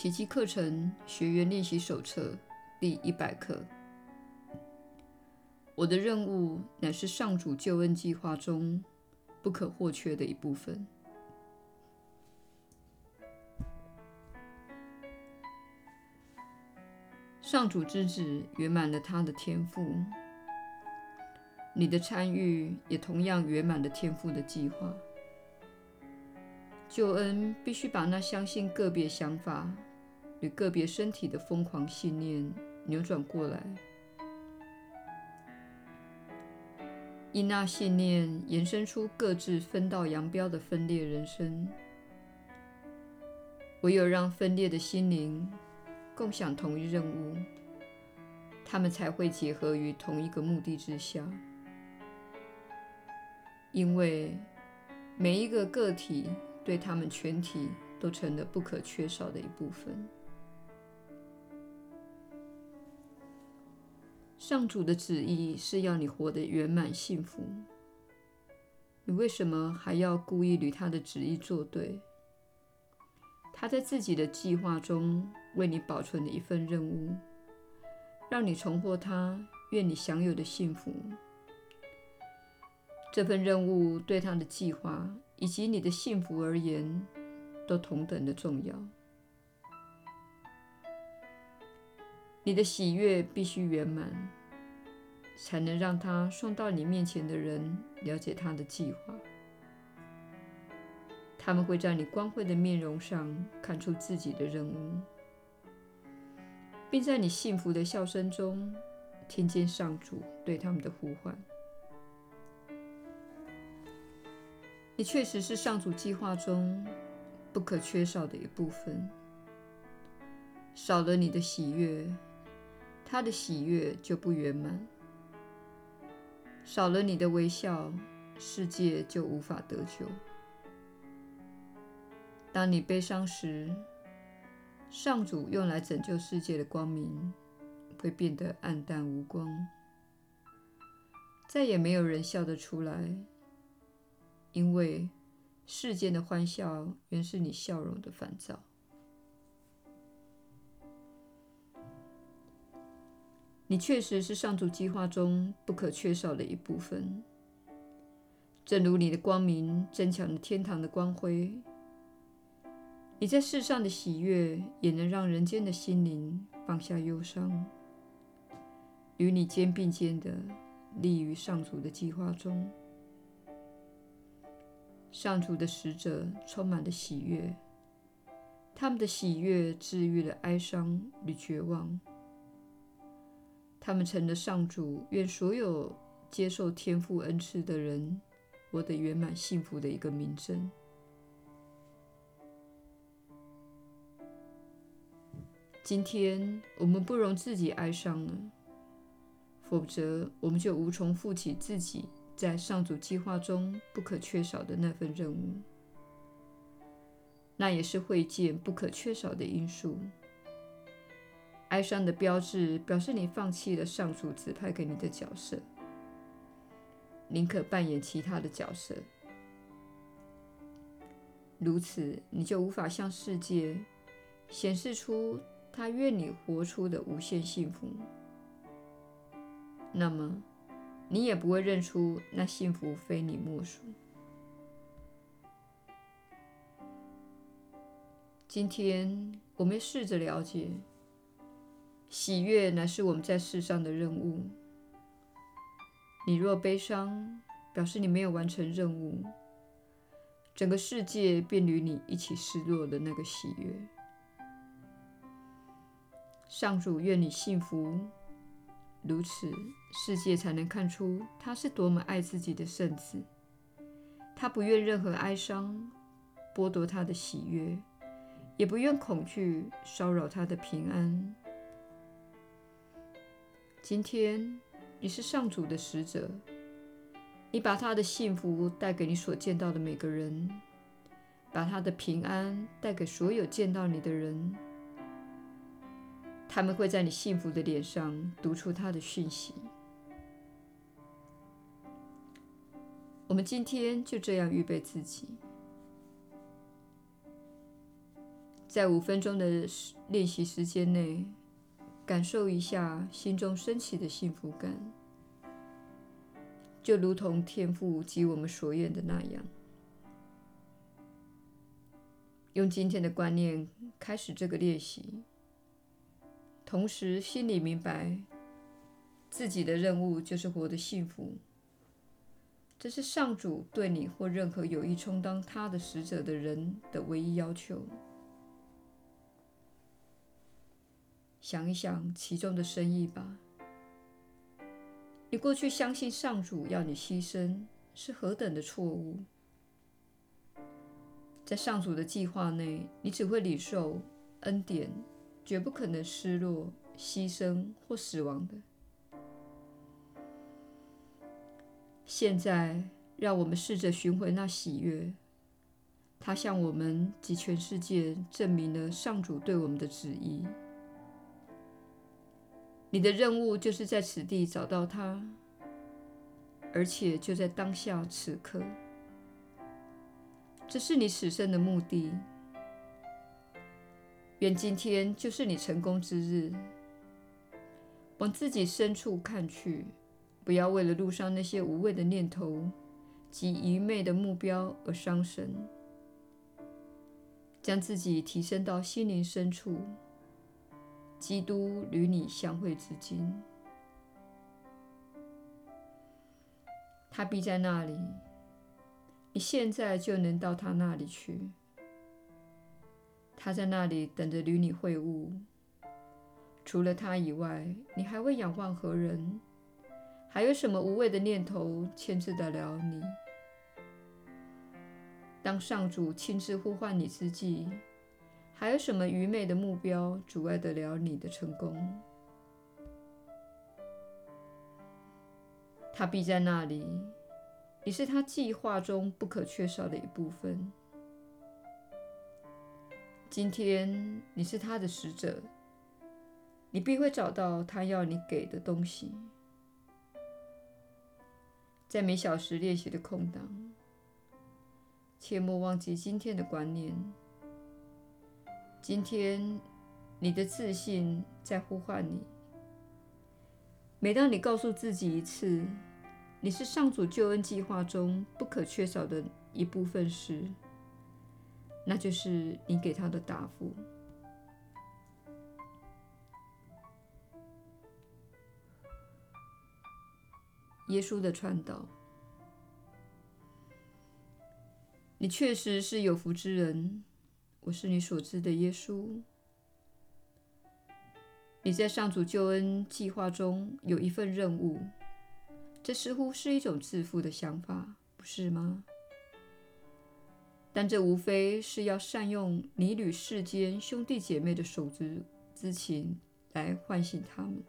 奇迹课程学员练习手册第一百课。我的任务乃是上主救恩计划中不可或缺的一部分。上主之子圆满了他的天赋，你的参与也同样圆满了天赋的计划。救恩必须把那相信个别想法与个别身体的疯狂信念扭转过来，因那信念延伸出各自分道扬镳的分裂人生。唯有让分裂的心灵共享同一任务，他们才会结合于同一个目的之下。因为每一个个体对他们全体都成了不可缺少的一部分。上主的旨意是要你活得圆满幸福，你为什么还要故意与他的旨意作对？他在自己的计划中为你保存了一份任务，让你重获他愿你享有的幸福。这份任务对他的计划以及你的幸福而言，都同等的重要。你的喜悦必须圆满，才能让他送到你面前的人了解他的计划。他们会在你光辉的面容上看出自己的任务，并在你幸福的笑声中听见上主对他们的呼唤。你确实是上主计划中不可缺少的一部分。少了你的喜悦，他的喜悦就不圆满；少了你的微笑，世界就无法得救。当你悲伤时，上主用来拯救世界的光明会变得黯淡无光，再也没有人笑得出来，因为世间的欢笑原是你笑容的反照。你确实是上主计划中不可缺少的一部分，正如你的光明增强了天堂的光辉。你在世上的喜悦，也能让人间的心灵放下忧伤，与你肩并肩的立于上主的计划中。上主的使者充满了喜悦，他们的喜悦治愈了哀伤与绝望，他们成了上主愿所有接受天父恩赐的人活得圆满幸福的一个明证。今天我们不容自己哀伤了，否则我们就无从负起自己在上主计划中不可缺少的那份任务。那也是会见不可缺少的因素。哀伤的标志表示你放弃了上主指派给你的角色，宁可扮演其他的角色。如此，你就无法向世界显示出。他愿你活出的无限幸福，那么你也不会认出那幸福非你莫属。今天我们试着了解，喜悦乃是我们在世上的任务。你若悲伤，表示你没有完成任务，整个世界便与你一起失落的那个喜悦。上主愿你幸福，如此世界才能看出他是多么爱自己的圣子。他不愿任何哀伤剥夺他的喜悦，也不愿恐惧骚扰他的平安。今天你是上主的使者，你把他的幸福带给你所见到的每个人，把他的平安带给所有见到你的人。他们会在你幸福的脸上读出他的讯息。我们今天就这样预备自己，在五分钟的练习时间内，感受一下心中升起的幸福感，就如同天父给我们所愿的那样。用今天的观念开始这个练习，同时心里明白自己的任务就是活得幸福。这是上主对你或任何有意充当他的使者的人的唯一要求。想一想其中的深意吧。你过去相信上主要你牺牲是何等的错误。在上主的计划内，你只会领受恩典，绝不可能失落、牺牲或死亡的。现在，让我们试着寻回那喜悦，它向我们及全世界证明了上主对我们的旨意。你的任务就是在此地找到它，而且就在当下此刻。这是你此生的目的。愿今天就是你成功之日。往自己深处看去，不要为了路上那些无谓的念头及愚昧的目标而伤神。将自己提升到心灵深处。基督与你相会之今，他必在那里。你现在就能到他那里去。他在那里等着与你会晤。除了他以外，你还会仰望何人？还有什么无谓的念头牵制得了你？当上主亲自呼唤你之际，还有什么愚昧的目标阻碍得了你的成功？他必在那里，你是他计划中不可缺少的一部分。今天你是他的使者，你必会找到他要你给的东西。在每小时练习的空档，切莫忘记今天的观念。今天，你的自信在呼唤你。每当你告诉自己一次，你是上主救恩计划中不可缺少的一部分时，那就是你给他的答复。耶稣的传导，你确实是有福之人。我是你所知的耶稣。你在上主救恩计划中有一份任务，这似乎是一种自负的想法，不是吗？但这无非是要善用你与世间兄弟姐妹的手足之情来唤醒他们，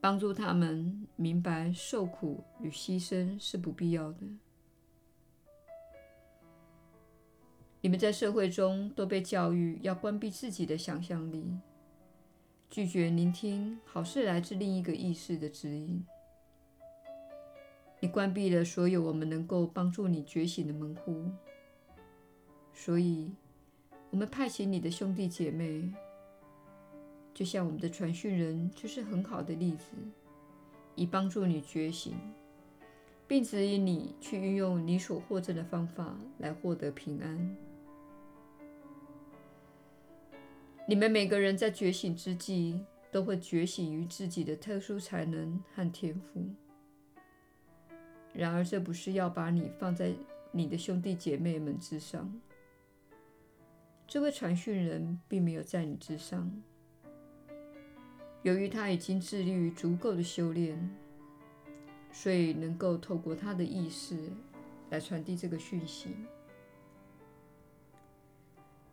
帮助他们明白受苦与牺牲是不必要的。你们在社会中都被教育要关闭自己的想象力，拒绝聆听好事来自另一个意识的指引。你关闭了所有我们能够帮助你觉醒的门户，所以，我们派遣你的兄弟姐妹，就像我们的传讯人，就是很好的例子，以帮助你觉醒，并指引你去运用你所获赠的方法来获得平安。你们每个人在觉醒之际，都会觉醒于自己的特殊才能和天赋。然而，这不是要把你放在你的兄弟姐妹们之上。这位传讯人并没有在你之上，由于他已经致力于足够的修炼，所以能够透过他的意识来传递这个讯息。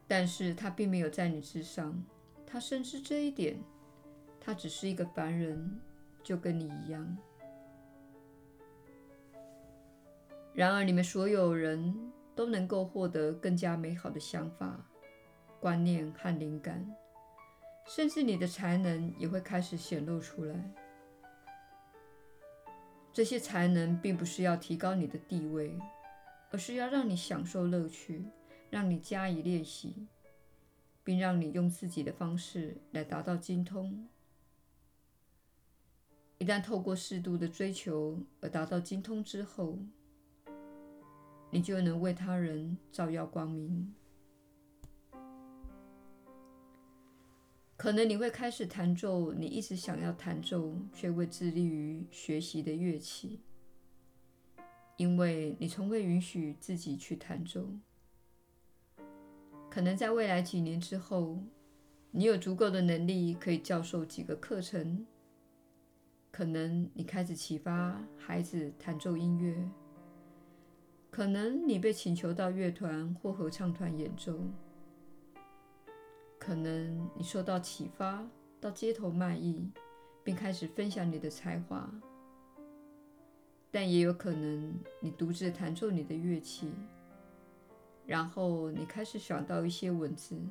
但是他并没有在你之上，他深知这一点，他只是一个凡人，就跟你一样。然而，你们所有人都能够获得更加美好的想法、观念和灵感，甚至你的才能也会开始显露出来。这些才能并不是要提高你的地位，而是要让你享受乐趣。让你加以练习，并让你用自己的方式来达到精通。一旦透过适度的追求而达到精通之后，你就能为他人照耀光明。可能你会开始弹奏你一直想要弹奏却未致力于学习的乐器，因为你从未允许自己去弹奏。可能在未来几年之后，你有足够的能力可以教授几个课程。可能你开始启发孩子弹奏音乐。可能你被请求到乐团或合唱团演奏。可能你受到启发，到街头卖艺，并开始分享你的才华。但也有可能你独自弹奏你的乐器，然后你开始想到一些文字。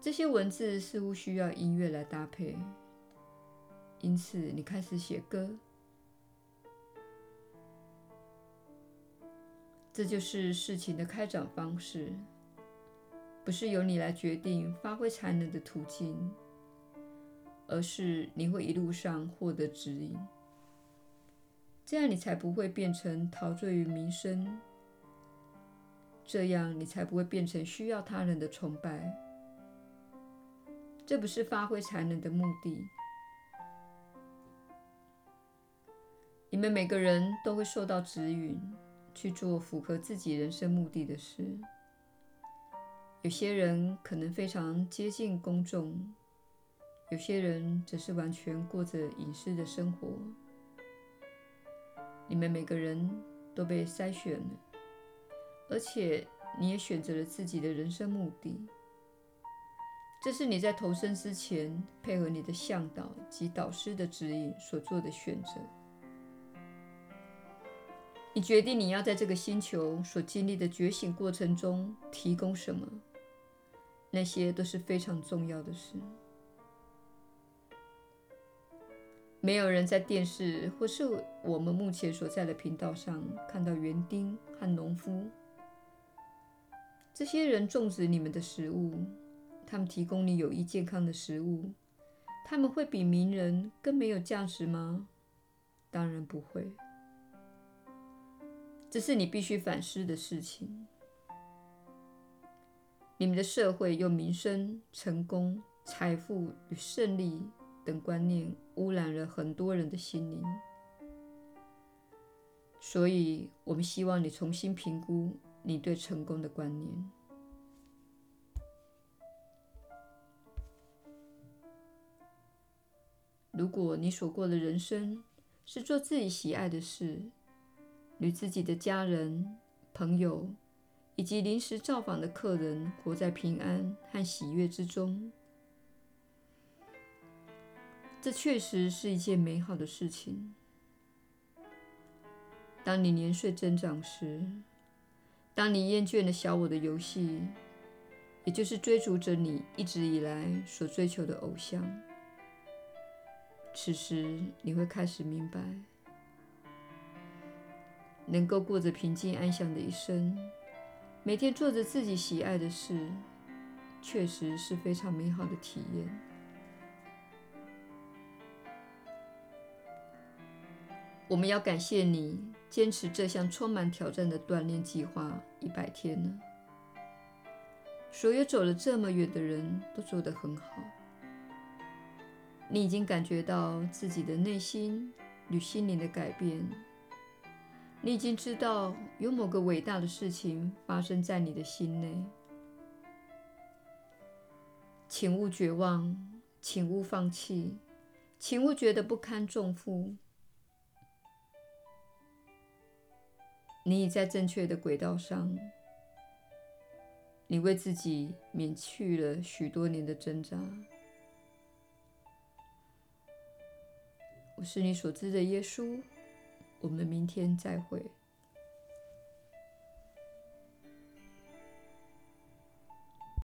这些文字似乎需要音乐来搭配，因此你开始写歌。这就是事情的开展方式。不是由你来决定发挥才能的途径，而是你会一路上获得指引，这样你才不会变成陶醉于名声，这样你才不会变成需要他人的崇拜。这不是发挥才能的目的。你们每个人都会受到指引，去做符合自己人生目的的事。有些人可能非常接近公众，有些人则是完全过着隐私的生活。你们每个人都被筛选了，而且你也选择了自己的人生目的。这是你在投生之前配合你的向导及导师的指引所做的选择。你决定你要在这个星球所经历的觉醒过程中提供什么。那些都是非常重要的事。没有人在电视或是我们目前所在的频道上看到园丁和农夫。这些人种植你们的食物，他们提供你有益健康的食物。他们会比名人更没有价值吗？当然不会。这是你必须反思的事情。你们的社会用名声、成功、财富与胜利等观念污染了很多人的心灵，所以我们希望你重新评估你对成功的观念。如果你所过的人生是做自己喜爱的事，与自己的家人、朋友，以及临时造访的客人活在平安和喜悦之中，这确实是一件美好的事情。当你年岁增长时，当你厌倦了小我的游戏，也就是追逐着你一直以来所追求的偶像，此时你会开始明白，能够过着平静安详的一生。每天做着自己喜爱的事，确实是非常美好的体验。我们要感谢你坚持这项充满挑战的锻炼计划一百天了。所有走了这么远的人都做得很好。你已经感觉到自己的内心与心灵的改变。你已经知道有某个伟大的事情发生在你的心内，请勿绝望，请勿放弃，请勿觉得不堪重负。你已在正确的轨道上，你为自己免去了许多年的挣扎。我是你所知的耶稣。我们明天再会。